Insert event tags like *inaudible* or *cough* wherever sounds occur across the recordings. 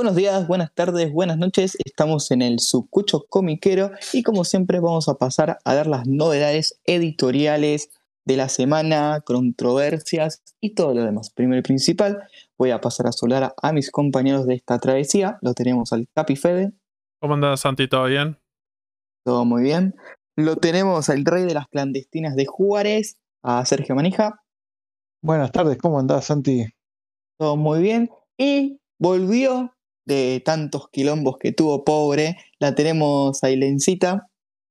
Buenos días, buenas tardes, buenas noches. Estamos en el Subcucho Comiquero y como siempre vamos a pasar a dar las novedades editoriales de la semana, controversias y todo lo demás. Primero y principal, voy a pasar a saludar a mis compañeros de esta travesía. Lo tenemos al Capi Fede. ¿Cómo andas, Santi? ¿Todo bien? Todo muy bien. Lo tenemos al rey de las clandestinas de Juárez, a Sergio Manija. Buenas tardes, ¿cómo andás, Santi? Todo muy bien. Y volvió de tantos quilombos que tuvo pobre. La tenemos a Ilencita.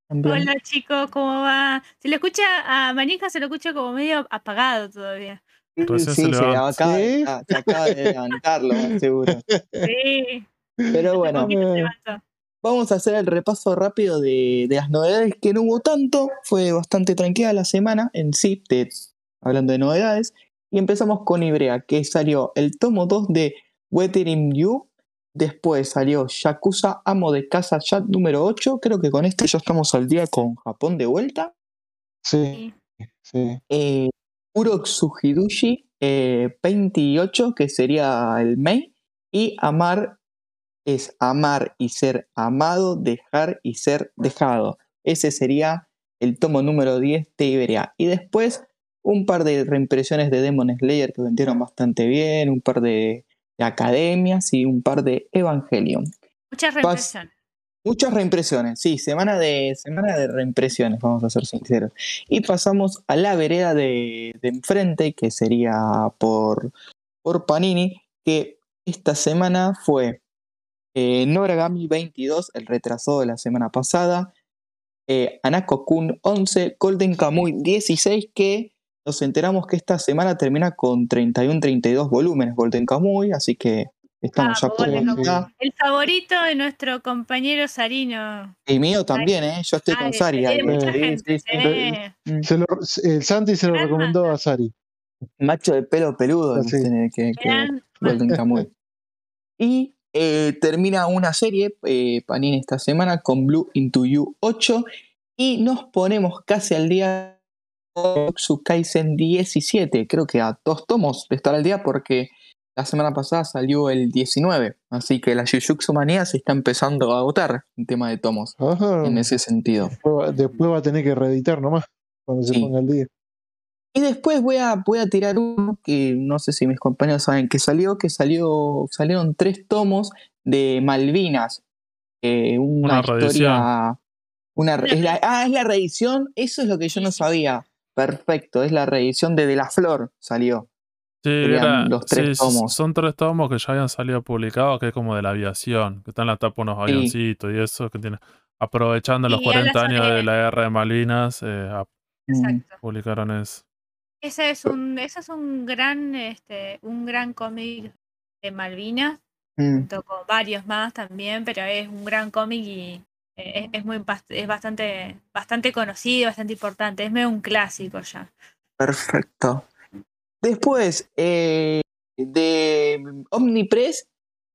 Hola chicos, ¿cómo va? Se lo escucha a Manija, se lo escucha como medio apagado todavía. Sí, se acaba, ¿Sí? ah, se acaba de levantarlo, seguro. Sí, Pero bueno, levantó. vamos a hacer el repaso rápido de, de las novedades que no hubo tanto. Fue bastante tranquila la semana en sí, de- hablando de novedades. Y empezamos con Ibrea, que salió el tomo 2 de Weathering You. Después salió Yakuza Amo de Casa Chat número 8. Creo que con este ya estamos al día con Japón de vuelta. Sí, Sí. eh, Urotsuhidushi eh, 28, que sería el main, y amar es amar y ser amado, dejar y ser dejado. Ese sería el tomo número 10 de Iberia. Y después un par de reimpresiones de Demon Slayer que vendieron bastante bien, un par de academias y un par de Evangelion. Muchas reimpresiones. Muchas reimpresiones, sí, semana de, semana de reimpresiones, vamos a ser sinceros. Y pasamos a la vereda de, de enfrente, que sería por, por Panini, que esta semana fue eh, Noragami 22, el retrasado de la semana pasada, eh, Anako Kun 11, Golden Kamuy 16, que nos enteramos que esta semana termina con 31-32 volúmenes Golden Kamuy, así que estamos Ah, ya por mitad. El favorito de nuestro compañero Sarino. Y mío también, ¿eh? Yo estoy Ah, con Sari. Mm. Se lo, el Santi se lo Gran recomendó a Sari. Macho de pelo peludo Ah, que sí. que, Golden Kamuy. Y eh, termina una serie, eh, Panini esta semana, con Blue Into You 8. Y nos ponemos casi al día Jujutsu Kaisen 17. Creo que a dos tomos de estar al día porque la semana pasada salió el 19. Así que la Jujutsu Manía se está empezando a agotar en tema de tomos. Ajá. En ese sentido. Después, va- después va a tener que reeditar nomás cuando se Sí. ponga al día. Y después voy a, voy a tirar uno que no sé si mis compañeros saben que salió, que salió, salieron tres tomos de Malvinas. eh, una, Una historia. reedición. Una, re- es la- ah, es la reedición. Eso es lo que yo no sabía. Perfecto, es la reedición de De la Flor, salió. Sí, era- los tres sí, tomos. son tres tomos que ya habían salido publicados, que es como de la aviación, que están en la tapa unos Sí. avioncitos y eso, que tiene, aprovechando los Y habla 40 años de la guerra de Malvinas, eh, Mm, publicaron eso. Ese es un, ese es un gran, este, un gran cómic de Malvinas, mm. junto con varios más también, pero es un gran cómic y es, es muy es bastante, bastante conocido, bastante importante, es medio un clásico ya. Perfecto. Después, eh, de Omnipress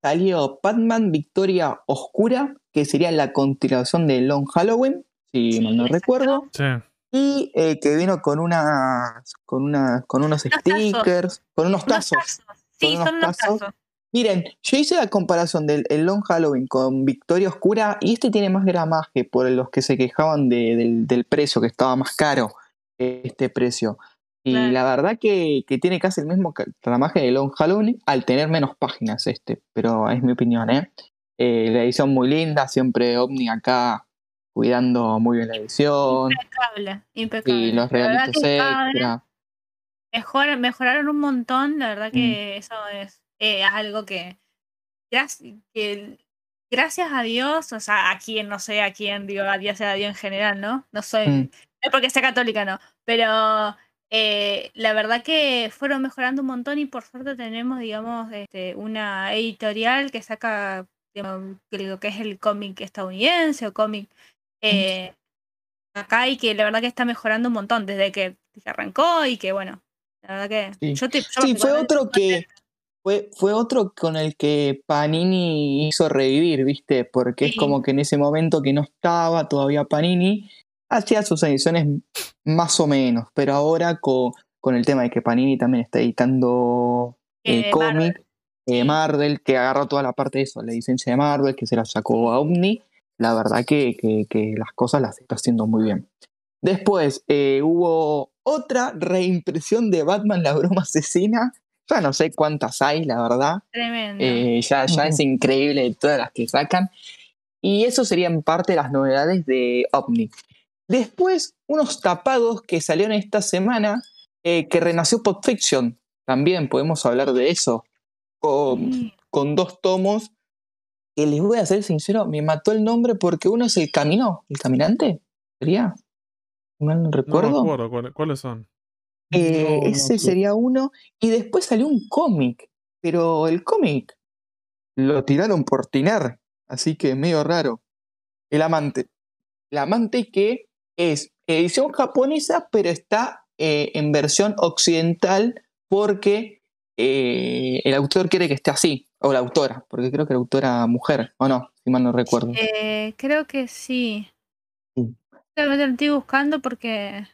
salió Batman Victoria Oscura, que sería la continuación de Long Halloween, si Sí, mal no exacto. recuerdo. Sí, Y eh, que vino con unas, con una, con unos Unos tazos. stickers, con unos Unos tazos. tazos. Sí, unos son unos tazos. tazos. Miren, yo hice la comparación del el Long Halloween con Victoria Oscura y este tiene más gramaje por los que se quejaban de- del, del precio, que estaba más caro este precio. Y Claro. la verdad que, que tiene casi el mismo gramaje de Long Halloween al tener menos páginas este, pero es mi opinión, ¿eh? Eh, la edición muy linda, siempre Omni acá cuidando muy bien la edición Impecable, impecable. y los regalitos extra. mejor, mejoraron un montón, la verdad Mm. que eso es eh, algo que, gracias, que gracias a Dios, o sea, a quien, no sé a quién, digo, a Dios sea a Dios en general, ¿no? No soy, Mm. no es porque sea católica, no, pero eh, la verdad que fueron mejorando un montón y por suerte tenemos, digamos, este, una editorial que saca, digamos, creo que es el cómic estadounidense o cómic eh, acá y que la verdad que está mejorando un montón desde que, arrancó y que bueno, la verdad que Sí. yo te- yo Sí, fue otro que. Fue, fue otro con el que Panini hizo revivir, ¿viste? Porque es como que en ese momento que no estaba todavía Panini, hacía sus ediciones más o menos, pero ahora con, con el tema de que Panini también está editando el Eh, cómic, eh, Marvel, que agarró toda la parte de eso, la licencia de Marvel, que se la sacó a Omni. La verdad que, que- que las cosas las está haciendo muy bien. Después eh, hubo otra reimpresión de Batman, la broma asesina. Ya no sé cuántas hay, la verdad. Tremendo. Eh, ya, ya es increíble todas las que sacan. Y eso serían parte de las novedades de OVNI. Después, unos tapados que salieron esta semana, eh, que renació Pop Fiction. También podemos hablar de eso. Con, Sí. con dos tomos. Que les voy a ser sincero, me mató el nombre porque uno es el camino, el caminante. ¿Sería? No No me recuerdo. acuerdo cuáles, cuáles son. Eh, No, ese sería uno. Y después salió un cómic. Pero el cómic lo tiraron por tirar. Así que medio raro. El amante. El amante que es edición japonesa, pero está eh, en versión occidental porque eh, el autor quiere que esté así. O la autora, porque creo que la autora mujer, o no, si mal no recuerdo. Eh, creo que sí. Lo estoy buscando porque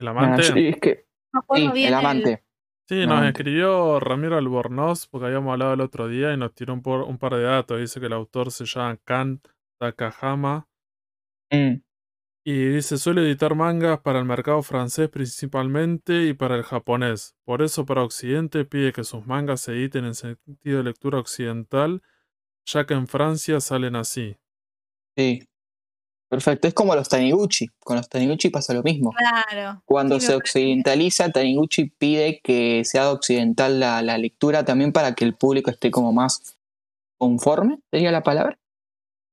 El Ah, amante. yo- es que, no sí, bien el el- amante. Sí, El nos escribió Ramiro Albornoz porque habíamos hablado el otro día y nos tiró un, por- un par de datos. Dice que el autor se llama Kan Takahama Mm, y dice suele editar mangas para el mercado francés principalmente y para el japonés. Por eso para Occidente pide que sus mangas se editen en sentido de lectura occidental, ya que en Francia salen así. sí. Perfecto. Es como los Taniguchi. Con los Taniguchi pasa lo mismo. Claro. Cuando Sí, se occidentaliza, Taniguchi pide que sea occidental la, la lectura también para que el público esté como más conforme, sería la palabra.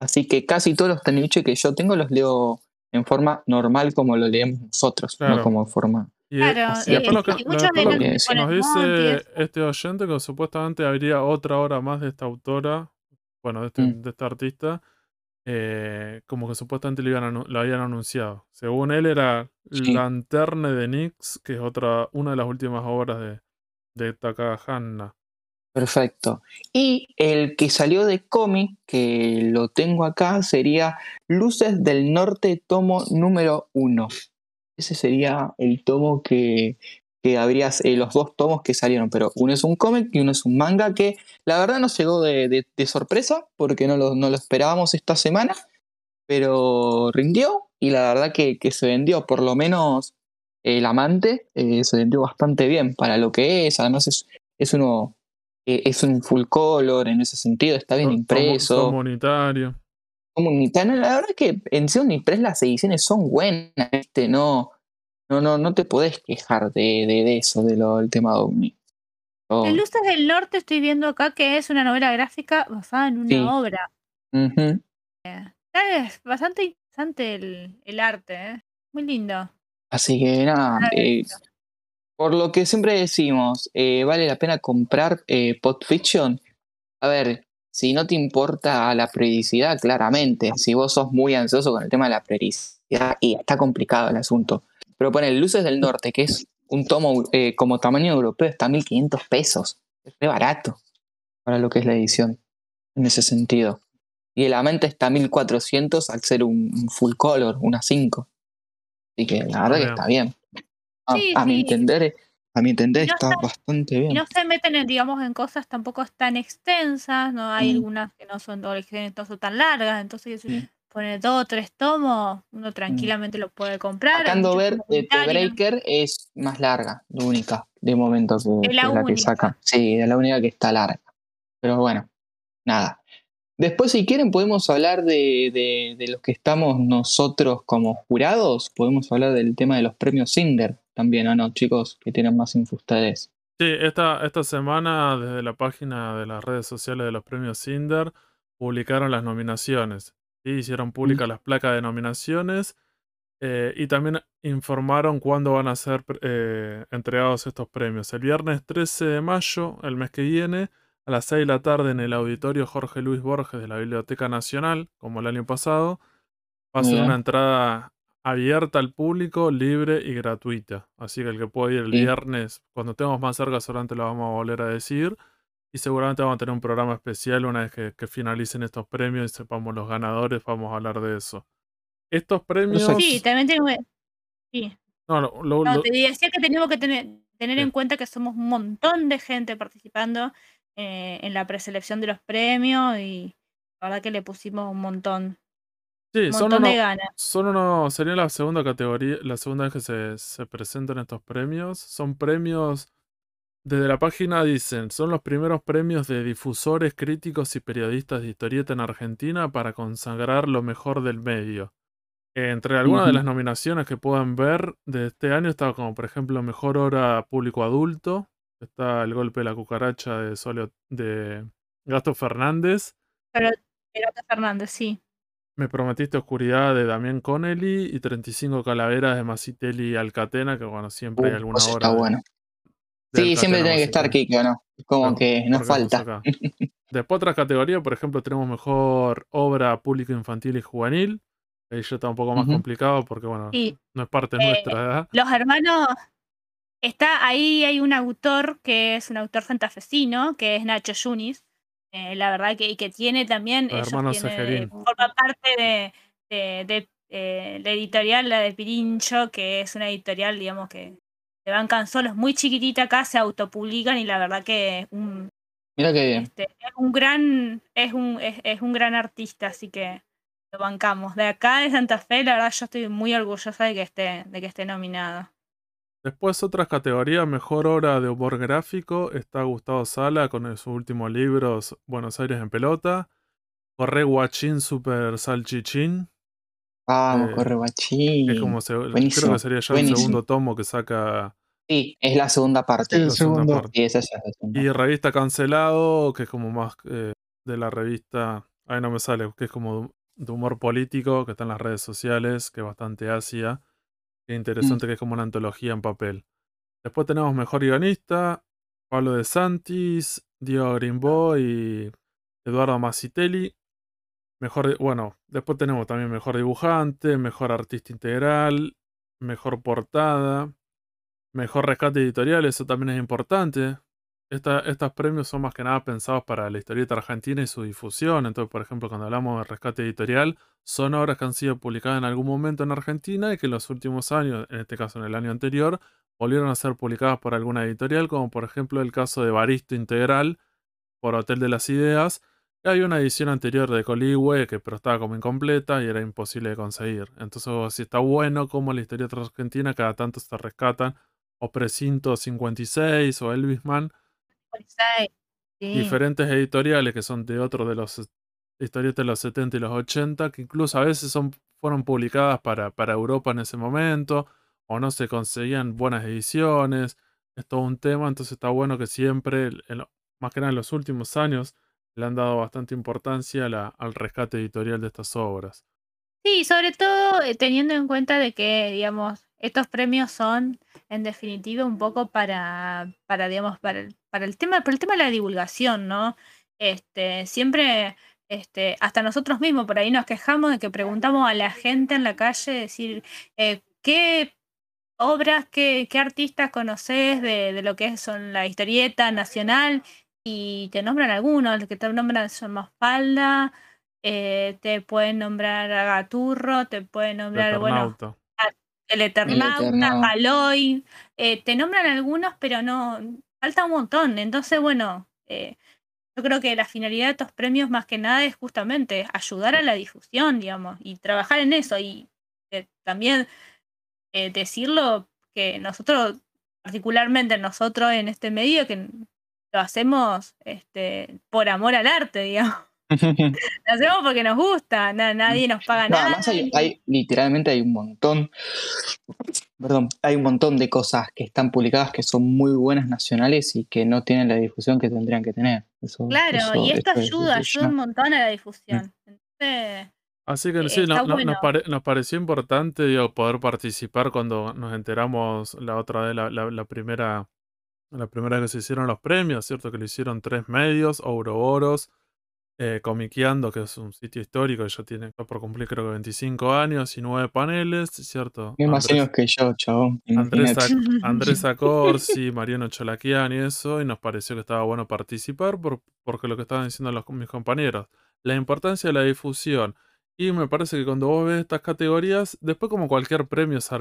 Así que casi todos los Taniguchi que yo tengo los leo en forma normal como lo leemos nosotros, Claro. no como forma... Y, Claro, así y lo que, y lo- lo nos dice este oyente que supuestamente habría otra hora más de esta autora, bueno, de este, Mm. de este artista, eh, como que supuestamente lo, habían anunciado. Según él era Sí. Lanterne de Nix, que es otra, una de las últimas obras de, de Takahana. Perfecto. Y el que salió de cómic, que lo tengo acá, sería Luces del Norte, tomo número uno. Ese sería el tomo que, que habría, eh, los dos tomos que salieron, pero uno es un cómic y uno es un manga que la verdad nos llegó de, de- de sorpresa porque no lo, no lo esperábamos esta semana, pero rindió y la verdad que, que se vendió, por lo menos el amante eh, se vendió bastante bien para lo que es, además es, es uno eh, es un full color en ese sentido, está bien impreso. Comunitario. La verdad que en sí Omnipress las ediciones son buenas. No, no, no, no te podés quejar de, de, de eso, de lo, del tema de Omni. Oh, En Luces del Norte estoy viendo acá que es una novela gráfica basada en una Sí. obra. ujú. Es bastante interesante el, el arte, ¿eh? Muy lindo. Así que nada, eh, por lo que siempre decimos, eh, vale la pena comprar eh, Pod Fiction. A ver, si no te importa la periodicidad, claramente. Si vos sos muy ansioso con el tema de la periodicidad, y está complicado el asunto. Pero pone Luces del Norte, que es un tomo eh, como tamaño europeo, está a 1500 pesos. Es re barato para lo que es la edición, en ese sentido. Y el Amante está a 1400 al ser un, un full color, una 5. Así que la verdad que está bien. A, Sí, a mi entender, a mi entender Y no está está- bastante Y bien. no se meten, en, digamos, en cosas tampoco tan extensas, no hay Mm. algunas que no son, o que no son tan largas, entonces Sí. Pone dos o tres tomos, uno tranquilamente lo puede comprar. hay Sacando muchos ver, eh, The. Breaker es más larga, la única, de momento que, Es la que la que única. sacan. Sí, es la única que está larga. Pero bueno, nada. Después, si quieren, podemos hablar de, de, de los que estamos nosotros como jurados. Podemos hablar del tema de los premios Cinder también, ¿o no, chicos? Que tienen más info ustedes. Sí, esta, esta semana desde la página de las redes sociales de los premios Cinder publicaron las nominaciones. ¿Sí? Hicieron públicas las placas de nominaciones eh, y también informaron cuándo van a ser eh, entregados estos premios. El viernes 13 de mayo, el mes que viene, a las 6 de la tarde en el auditorio Jorge Luis Borges de la Biblioteca Nacional, como el año pasado. Va a ser una entrada abierta al público, libre y gratuita. Así que el que pueda ir el Sí. viernes, cuando estemos más cerca, seguramente lo vamos a volver a decir. Y seguramente vamos a tener un programa especial una vez que, que finalicen estos premios y sepamos los ganadores, vamos a hablar de eso. Estos premios... Sí, también tengo sí. No, lo- lo- No, lo- te decía que tenemos que tener, tener Sí. en cuenta que somos un montón de gente participando. eh, en la preselección de los premios y la verdad que le pusimos un montón, Sí, un son de uno, ganas. son uno, sería la segunda categoría, la segunda vez que se, se presentan estos premios. Son premios, desde la página dicen, son los primeros premios de difusores, críticos y periodistas de historieta en Argentina para consagrar lo mejor del medio. Entre algunas de las nominaciones que puedan ver de este año está como por ejemplo Mejor Hora Público Adulto, está El Golpe de la Cucaracha de Solio, de Gasto Fernández, Pero Pirata Fernández, sí. Me Prometiste Oscuridad de Damián Connelly y 35 Calaveras de Masitelli y Alcatena, que bueno, siempre hay Uh, alguna eso obra está de, bueno. Sí, siempre tiene que estar. Kike, ¿o no? Como Claro, que nos falta. Después otras categorías, por ejemplo, tenemos Mejor Obra Público Infantil y Juvenil. Ahí ya está un poco más complicado porque bueno, Sí, no es parte eh, nuestra, ¿verdad? los hermanos, está ahí hay un autor que es un autor santafesino, que es Nacho Yunis. eh, la verdad que, y que tiene también, Los ellos Segerín. forma parte de, de, de, eh, la editorial, la de Pirincho, que es una editorial, digamos, que se bancan solos, muy chiquitita acá, se autopublican y la verdad que es un, Mira qué bien. este, es un gran, es un, es, es un gran artista, así que lo bancamos. De acá de Santa Fe, la verdad yo estoy muy orgullosa de que esté, de que esté nominado. Después otras categorías, Mejor Obra de Humor Gráfico, está Gustavo Sala con sus últimos libros Buenos Aires en Pelota. Corre Guachín Super Salchichín, Vamos, eh, corre que es guachín. como se- creo que sería ya el segundo tomo que saca Sí, es la segunda parte. el la segunda segundo. parte. Sí, esa ya es la segunda. Y Revista Cancelado, que es como más eh, de la revista, ahí no me sale, que es como de humor político, que está en las redes sociales, que es bastante ácida. Qué Mm. interesante, que es como una antología en papel. Después tenemos Mejor Guionista, Pablo de Santis, Diego Grimbo y Eduardo Masitelli. Mejor, bueno, después tenemos también Mejor Dibujante, Mejor Artista Integral, Mejor Portada, Mejor Rescate Editorial, eso también es importante. Esta- estos premios son más que nada pensados para la historieta argentina y su difusión. Entonces, por ejemplo, cuando hablamos de rescate editorial, son obras que han sido publicadas en algún momento en Argentina y que en los últimos años, en este caso en el año anterior, volvieron a ser publicadas por alguna editorial, como por ejemplo el caso de Baristo Integral por Hotel de las Ideas. que Hay una edición anterior de Coligüe que pero estaba como incompleta y era imposible de conseguir. Entonces, si está bueno como la historieta argentina cada tanto se rescatan, o Precinto 56 o Elvisman, Sí. diferentes editoriales que son de otros de los historietas de los 70 y los 80, que incluso a veces son, fueron publicadas para, para Europa en ese momento, o no se conseguían buenas ediciones, es todo un tema, entonces está bueno que siempre, en lo- más que nada en los últimos años, le han dado bastante importancia a la- al rescate editorial de estas obras. Sí, sobre todo eh, teniendo en cuenta de que, digamos, estos premios son, en definitiva, un poco para, para digamos, para el, para el tema, por el tema de la divulgación, ¿no? Este, siempre, este, hasta nosotros mismos por ahí nos quejamos de que preguntamos a la gente en la calle, decir, eh, ¿qué obras, qué, qué artistas conoces de, de lo que son la historieta nacional? Y te nombran algunos, los que te nombran son Mafalda, eh, te pueden nombrar a Gaturro, te pueden El nombrar, bueno, Eternauta. el Eternauta, Eternauta. Galoy, eh, te nombran algunos, pero no, falta un montón. Entonces, bueno, eh, yo creo que la finalidad de estos premios más que nada es justamente ayudar a la difusión, digamos, y trabajar en eso. Y eh, también eh, decirlo que nosotros, particularmente nosotros en este medio, que lo hacemos este, por amor al arte, *laughs* digamos. *laughs* Lo hacemos porque nos gusta, na- nadie nos paga No, nada. además hay, literalmente hay un montón, perdón, hay un montón de cosas que están publicadas que son muy buenas nacionales y que no tienen la difusión que tendrían que tener. Eso- Claro, eso- y esto ayuda, es ayuda un montón a la difusión. Entonces, Así que Eh, sí, no- nos, bueno. pare- nos pareció importante digo, poder participar cuando nos enteramos la otra vez, la, la- la primera, la primera vez que se hicieron los premios, ¿cierto? Que lo hicieron tres medios, Ouroboros, eh, Comiqueando, que es un sitio histórico que ya tiene por cumplir creo que 25 años y nueve paneles, ¿cierto? Tiene más años que yo, chabón. Andrés, imagínate. Ac- *laughs* Andrés Acorsi, Mariano Cholaquian y eso, y nos pareció que estaba bueno participar por, porque lo que estaban diciendo los, mis compañeros, la importancia de la difusión. Y me parece que cuando vos ves estas categorías, después como cualquier premio es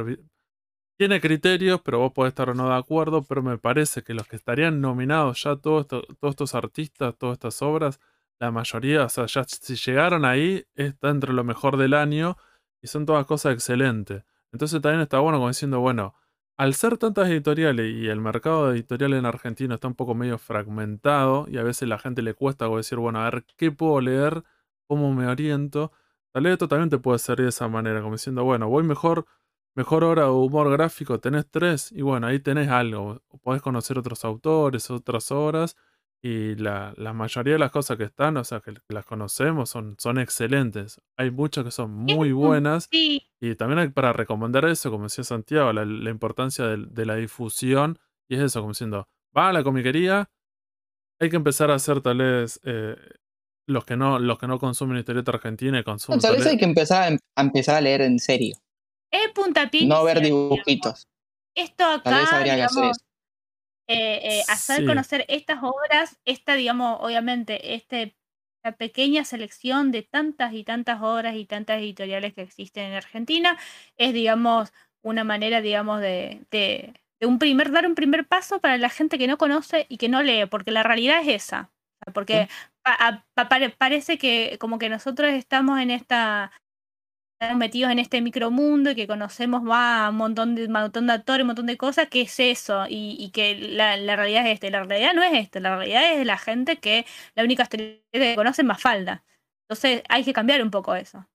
tiene criterios, pero vos podés estar o no de acuerdo, pero me parece que los que estarían nominados ya todos todos estos artistas, todas estas obras, la mayoría, o sea, ya si llegaron ahí, está entre lo mejor del año y son todas cosas excelentes. Entonces también está bueno como diciendo, bueno, al ser tantas editoriales y el mercado editorial en Argentina está un poco medio fragmentado y a veces la gente le cuesta como decir, bueno, a ver, ¿qué puedo leer? ¿Cómo me oriento? Tal vez esto también te puede servir de esa manera, como diciendo, bueno, voy mejor Mejor obra de humor gráfico, tenés tres, y bueno, ahí tenés algo. Podés conocer otros autores, otras obras, y la, la mayoría de las cosas que están, o sea, que, las conocemos, son, son excelentes. Hay muchas que son muy buenas, Sí, y también hay para recomendar eso, como decía Santiago, la, la importancia de, la difusión, y es eso, como diciendo, va a la comiquería, hay que empezar a hacer tal vez, eh, los que no, los que no consumen historieta argentina y consumen Tal tal vez hay que empezar a, em- a empezar a leer en serio, es puntapié no ver dibujitos. Esto Tal vez acá, habría que hacer eso. Eh, eh, hacer Sí. conocer estas obras, esta, digamos, obviamente, este, la pequeña selección de tantas y tantas obras y tantas editoriales que existen en Argentina, es, digamos, una manera, digamos, de, de, de un primer, dar un primer paso para la gente que no conoce y que no lee, porque la realidad es esa. Porque pa- a- pa- pare- parece que como que nosotros estamos en esta metidos en este micromundo y que conocemos va un montón de, un montón de actores, un montón de cosas, ¿qué es eso? Y, y que la, la realidad es esta. Y La realidad no es esta, la realidad es la gente que la única historieta que conoce es Mafalda. Entonces hay que cambiar un poco eso.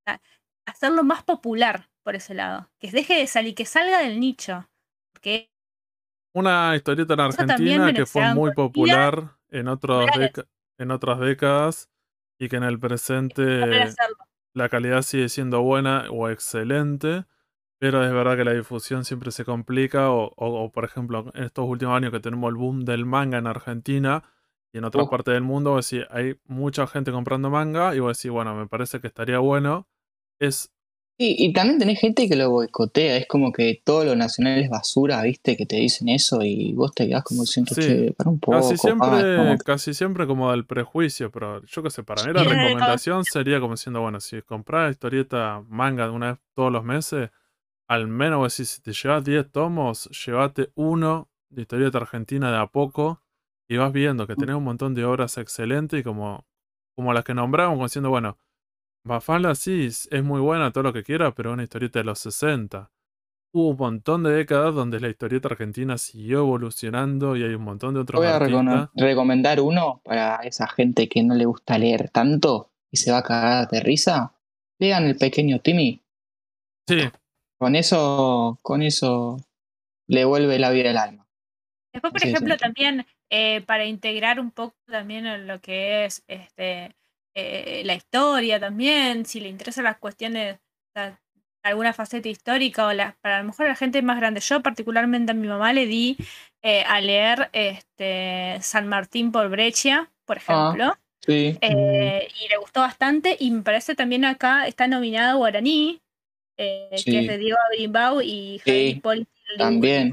Hacerlo más popular por ese lado. Que deje de salir, que salga del nicho. Porque Una historieta en Argentina que fue muy popular en, otros en otras décadas y que en el presente. La calidad sigue siendo buena o excelente, pero es verdad que la difusión siempre se complica o, o- o, por ejemplo en estos últimos años que tenemos el boom del manga en Argentina y en otras Uf. partes del mundo, vos decís, hay mucha gente comprando manga y vos decís, bueno, me parece que estaría bueno. Es Y también tenés gente que lo boicotea, es como que todo lo nacional es basura, ¿viste? Que te dicen eso y vos te quedás como diciendo, Sí, che, para un poco, Casi siempre, como- casi siempre como del prejuicio, pero yo qué sé, para mí la recomendación sería como diciendo, bueno, si compras historieta manga de una vez todos los meses, al menos vos decís, si te llevas 10 tomos, llévate uno de historieta argentina de a poco y vas viendo que tenés un montón de obras excelentes y como, como las que nombramos, como diciendo, bueno, Mafalda sí, es muy buena, todo lo que quiera, pero es una historieta de los 60. Hubo un montón de décadas donde la historieta argentina siguió evolucionando y hay un montón de otros Voy a artistas. recomendar uno para esa gente que no le gusta leer tanto y se va a cagar de risa. Lean el pequeño Timmy. Sí, Con eso, con eso le vuelve la vida al alma. Después, por Sí, sí. ejemplo, también eh, para integrar un poco también en lo que es este eh, la historia también, si le interesan las cuestiones, alguna faceta histórica o las, para a lo mejor la gente más grande. Yo particularmente a mi mamá le di eh, a leer este San Martín por Breccia, por Ah. ejemplo. Sí. Eh, y le gustó bastante. Y me parece también acá está nominado Guaraní, eh, que es de Diego Grimbau y Sí, también.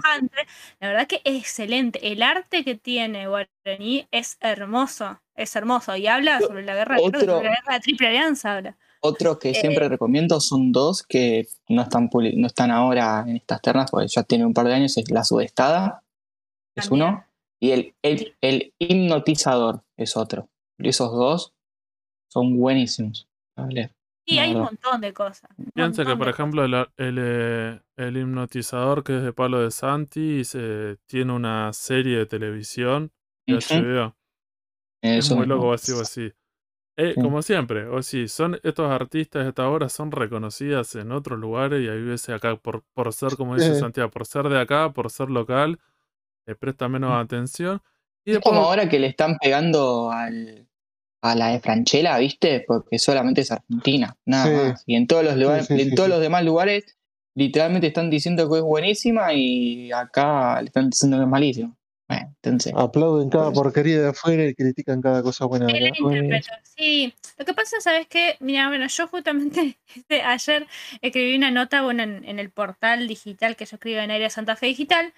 La verdad que es excelente. El arte que tiene Guaraní es hermoso. Es hermoso. Y habla sobre la guerra, creo que Otro- sobre la guerra de Triple Alianza habla. Otros que Eh, siempre recomiendo son dos que no están, no están ahora en estas ternas, porque ya tienen un par de años, es La Sudestada, es También. uno, y el, el, el Hipnotizador es otro. Y esos dos son buenísimos. A leer. Sí, hay un montón de cosas. piensa que por de ejemplo el, el, eh, el hipnotizador que es de Pablo de Santi se- tiene una serie de televisión de Ujú. HBO. Es muy loco, así o así. Eh, Sí. Como siempre, o sí, son estos artistas, estas obras son reconocidas en otros lugares y hay veces acá por, por ser, como dice Sí. Santiago, por ser de acá, por ser local, le presta menos atención. Y Es después, como ahora que le están pegando al, a la de Franchella, ¿viste? Porque solamente es Argentina, nada más. Y en todos los lugares, en todos los demás lugares, literalmente están diciendo que es buenísima y acá le están diciendo que es malísimo. Bueno, entonces. Aplauden cada Pues- porquería de afuera y critican cada cosa buena de acá. sí. Lo que pasa, ¿sabes qué? Mira, bueno, yo justamente *laughs* este, ayer escribí una nota, bueno, en, en el portal digital que yo escribo en Aire Santa Fe Digital,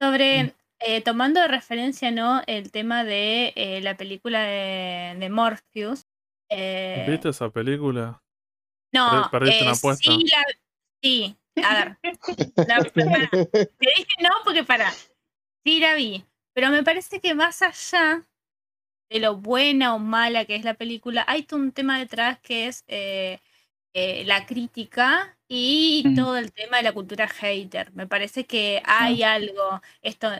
sobre, eh, tomando de referencia, ¿no? El tema de eh, la película de, de Morpheus. Eh, ¿viste esa película? no, perdiste una apuesta? sí, la- sí, A ver. No, pará. *laughs* Te dije no porque para. Sí la vi. Pero me parece que más allá de lo buena o mala que es la película, hay un tema detrás que es eh, eh, la crítica y Mm. todo el tema de la cultura hater. Me parece que hay algo, esto,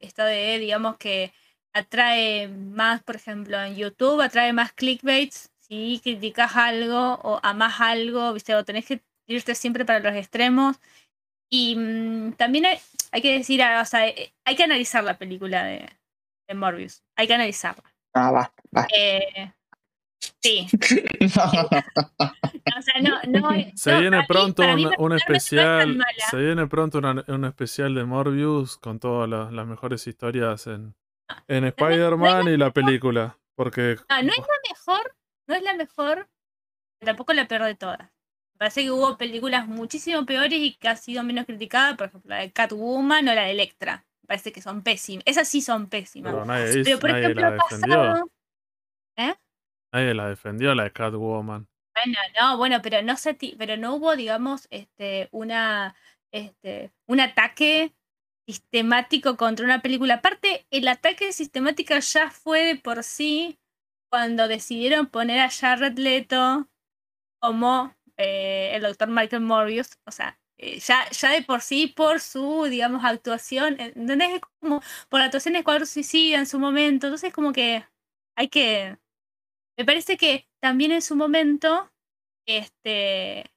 esto de, digamos, que atrae más, por ejemplo, en YouTube, atrae más clickbaits si criticas algo o amas algo, ¿viste? o tenés que irte siempre para los extremos. Y mm, también hay, hay que decir, ah, o sea, eh, hay que analizar la película de, de Morbius. Hay que analizarla. Ah, basta, basta. Eh, sí. *laughs* O sea, no, no, Se no, viene pronto mí un, un especial. Se viene pronto una- un especial de Morbius con todas las, las mejores historias en, en Spider-Man y la película. Porque No, no es la mejor, no es la mejor, tampoco la peor de todas. Parece que hubo películas muchísimo peores y que ha sido menos criticada, por ejemplo, la de Catwoman o la de Electra. Me parece que son pésimas. Esas sí son pésimas. pero nadie, hizo- Pero por nadie ejemplo, la pasado. Nadie la defendió, la de Catwoman. Bueno, no, bueno, pero no se pero no hubo, digamos, este, una, este, un ataque sistemático contra una película. Aparte, el ataque sistemático ya fue de por sí cuando decidieron poner a Jared Leto como eh, el doctor Michael Morbius. O sea, eh, ya, ya de por sí, por su, digamos, actuación, eh, ¿entendés? Es como por la actuación de Escuadrón Suicida en su momento. Entonces, como que hay que. Me parece que también en su momento, este,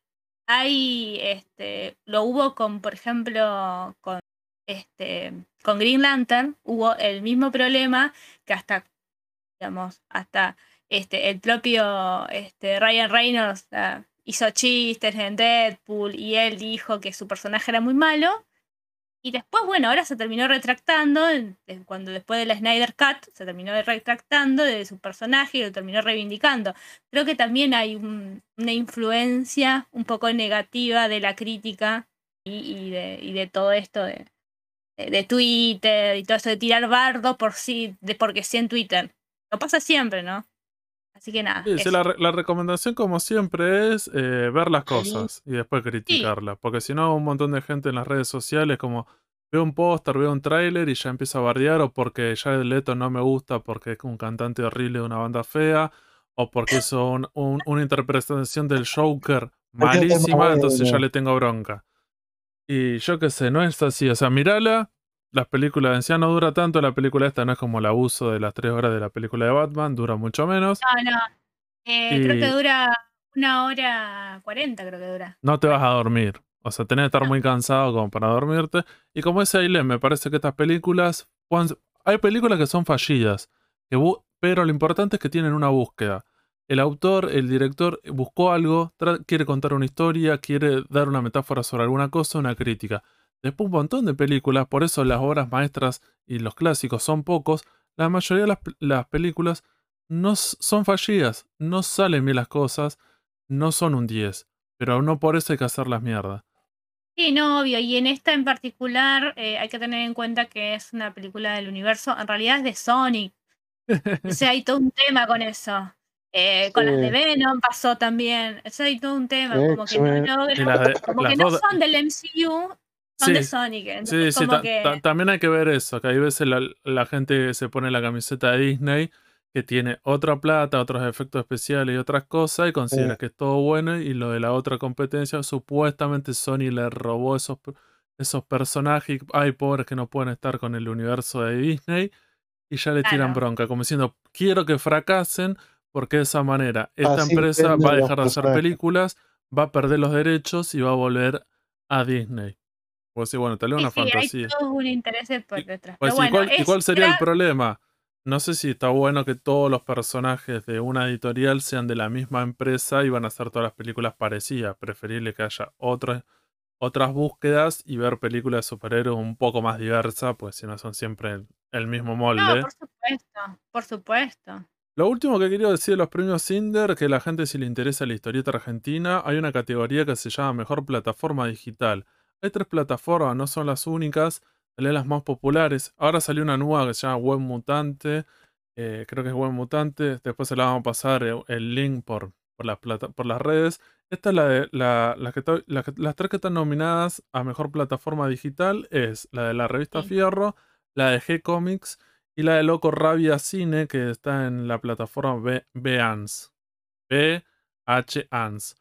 hay, este, lo hubo con, por ejemplo, con, este, con Green Lantern, hubo el mismo problema que hasta, digamos, hasta, este, el propio, este, Ryan Reynolds ah, hizo chistes en Deadpool y él dijo que su personaje era muy malo. Y después, bueno, ahora se terminó retractando, cuando después de la Snyder Cut, se terminó retractando de su personaje y lo terminó reivindicando. Creo que también hay un- una influencia un poco negativa de la crítica y, de, y de todo esto de Twitter y todo eso de tirar bardo por sí, de porque sí en Twitter. Lo pasa siempre, ¿no? Así que nada. Sí, sí, la, re- la recomendación, como siempre, es eh, ver las cosas y después criticarlas. Porque si no, un montón de gente en las redes sociales, como veo un póster, veo un tráiler y ya empieza a bardear, o porque Jared Leto no me gusta porque es un cantante horrible de una banda fea, o porque *laughs* hizo un- un- una interpretación del Joker malísima, entonces ya le tengo bronca. Y yo qué sé, no es así. O sea, mirala. Las películas en sí no dura tanto. La película esta no es como el abuso de las tres horas de la película de Batman, dura mucho menos. No, no. Eh, Creo que dura una hora cuarenta, creo que dura. no te vas a dormir. O sea, tenés que estar muy cansado como para dormirte. Y como ese Ailén, me parece que estas películas. Hay películas que son fallidas, que pero lo importante es que tienen una búsqueda. El autor, el director, buscó algo, quiere contar una historia, quiere dar una metáfora sobre alguna cosa, una crítica. Después un montón de películas, por eso las obras maestras y los clásicos son pocos. La mayoría de las, pe- las películas no son fallidas, no salen bien las cosas, no son un 10. Pero no por eso hay que hacer las mierdas. Sí, no, obvio. Y en esta en particular eh, hay que tener en cuenta que es una película del universo. En realidad es de Sonic. O sea, hay todo un tema con eso. Eh, con las de. Venom pasó también. O sea, hay todo un tema. Como que no de- como las que no son del MCU, son de Sí, Sonic. Sí, Entonces, sí, como ta- que. ta- también hay que ver eso, que hay veces la, la gente se pone la camiseta de Disney que tiene otra plata, otros efectos especiales y otras cosas y considera Sí. que es todo bueno y lo de la otra competencia, supuestamente Sony le robó esos, esos personajes, hay pobres que no pueden estar con el universo de Disney y ya le tiran bronca, como diciendo, quiero que fracasen porque de esa manera esta Así empresa va a dejar de hacer películas, va a perder los derechos y va a volver a Disney. Pues sí, bueno, tal vez una sí, hay fantasía. todo un interés por detrás. Pues bueno, ¿cuál- ¿y cuál sería el problema? No sé si está bueno que todos los personajes de una editorial sean de la misma empresa y van a hacer todas las películas parecidas. Preferible que haya otras otras búsquedas y ver películas de superhéroes un poco más diversas, pues si no son siempre el, el mismo molde. No, por supuesto, por supuesto. Lo último que quería decir de los premios Cinder, que la gente si le interesa la historieta argentina, hay una categoría que se llama Mejor Plataforma Digital. Hay tres plataformas, no son las únicas, son las más populares. Ahora salió una nueva que se llama Web Mutante, eh, creo que es Web Mutante, después se la vamos a pasar eh, el link por, por, las plata- por las redes. Esta es la de la, la que la las tres que están nominadas a mejor plataforma digital es la de la revista Sí. Fierro, la de G-Comics y la de Loco Rabia Cine que está en la plataforma B- Behance. B-H-Ans.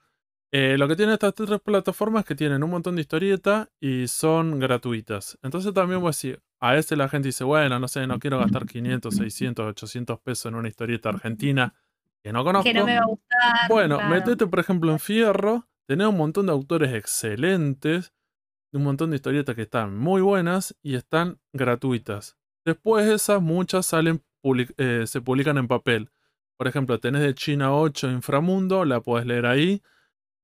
Eh, lo que tienen estas tres plataformas es que tienen un montón de historietas y son gratuitas. Entonces también voy a decir, a veces la gente dice, bueno, no sé, no quiero gastar 500, 600, 800 pesos en una historieta argentina que no conozco. Que no me va a gustar. Bueno, claro. metete por ejemplo en Fierro, tenés un montón de autores excelentes, un montón de historietas que están muy buenas y están gratuitas. Después esas muchas salen public- eh, se publican en papel. Por ejemplo, tenés de China 8 Inframundo, la podés leer ahí.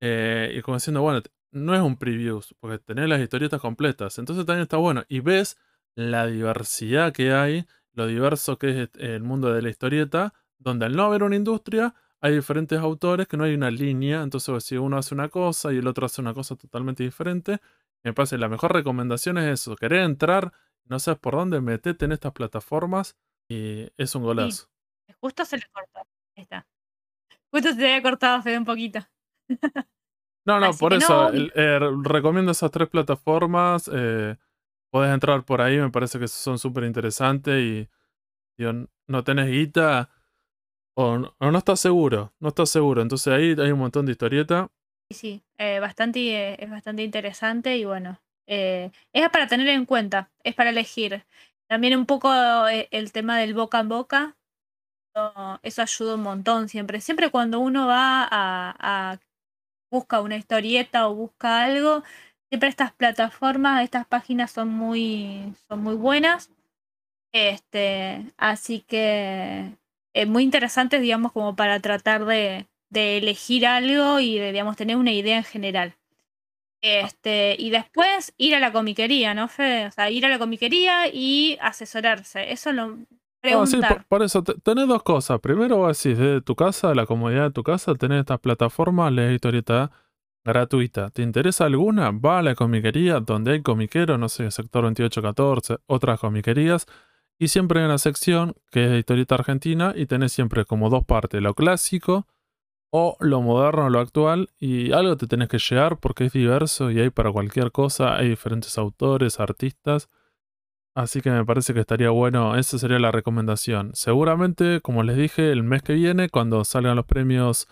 Eh, y como diciendo, bueno, no es un preview, porque tenés las historietas completas. Entonces también está bueno. Y ves la diversidad que hay, lo diverso que es este, el mundo de la historieta, donde al no haber una industria, hay diferentes autores que no hay una línea. Entonces, si uno hace una cosa y el otro hace una cosa totalmente diferente, me parece la mejor recomendación es eso. Querer entrar, no sabes por dónde, metete en estas plataformas y es un golazo. Justo se le cortó. Ahí está. Justo se le había cortado Fede un poquito. No, no, Así por eso no. eh, recomiendo esas tres plataformas. eh, podés entrar por ahí, me parece que son súper interesantes y, no tenés guita o, no- o no estás seguro, no estás seguro. Entonces ahí hay un montón de historieta. Sí, sí, eh, bastante, eh, es bastante interesante y bueno, eh, es para tener en cuenta, es para elegir. También un poco el tema del boca en boca, eso ayuda un montón siempre. Siempre cuando uno va a, a- busca una historieta o busca algo, siempre estas plataformas, estas páginas son muy, son muy buenas. Este, así que es muy interesantes, digamos, como para tratar de, de elegir algo y de, digamos, tener una idea en general. Este, y después ir a la comiquería, ¿no, Fede? O sea, ir a la comiquería y asesorarse. Eso lo No, sí, preguntar. por, por eso te- tenés dos cosas. Primero, vos decís, desde tu casa, la comodidad de tu casa, tenés estas plataformas, lees historieta gratuita. ¿Te interesa alguna? Va a la comiquería donde hay comiqueros, no sé, sector 2814, otras comiquerías. Y siempre hay una sección que es de historieta argentina y tenés siempre como dos partes, lo clásico o lo moderno, lo actual. Y algo te tenés que llegar porque es diverso y hay para cualquier cosa, hay diferentes autores, artistas. Así que me parece que estaría bueno, esa sería la recomendación. Seguramente, como les dije, el mes que viene, cuando salgan los premios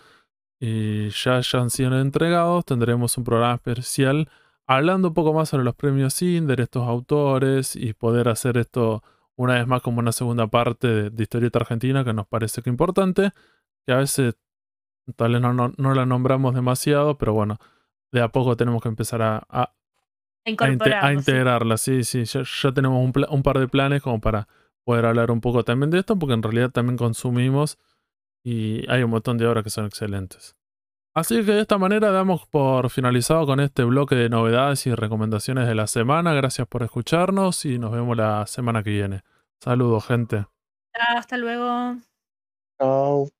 y ya hayan sido entregados, tendremos un programa especial hablando un poco más sobre los premios Inder, estos autores y poder hacer esto una vez más como una segunda parte de, de historieta argentina que nos parece que importante, que a veces tal vez no, la nombramos demasiado, pero bueno, de a poco tenemos que empezar a, a integrarla, sí, sí. Ya, ya tenemos un, un par de planes como para poder hablar un poco también de esto, porque en realidad también consumimos y hay un montón de obras que son excelentes. Así que de esta manera damos por finalizado con este bloque de novedades y recomendaciones de la semana. Gracias por escucharnos y nos vemos la semana que viene. Saludos, gente. Hasta luego. Chao.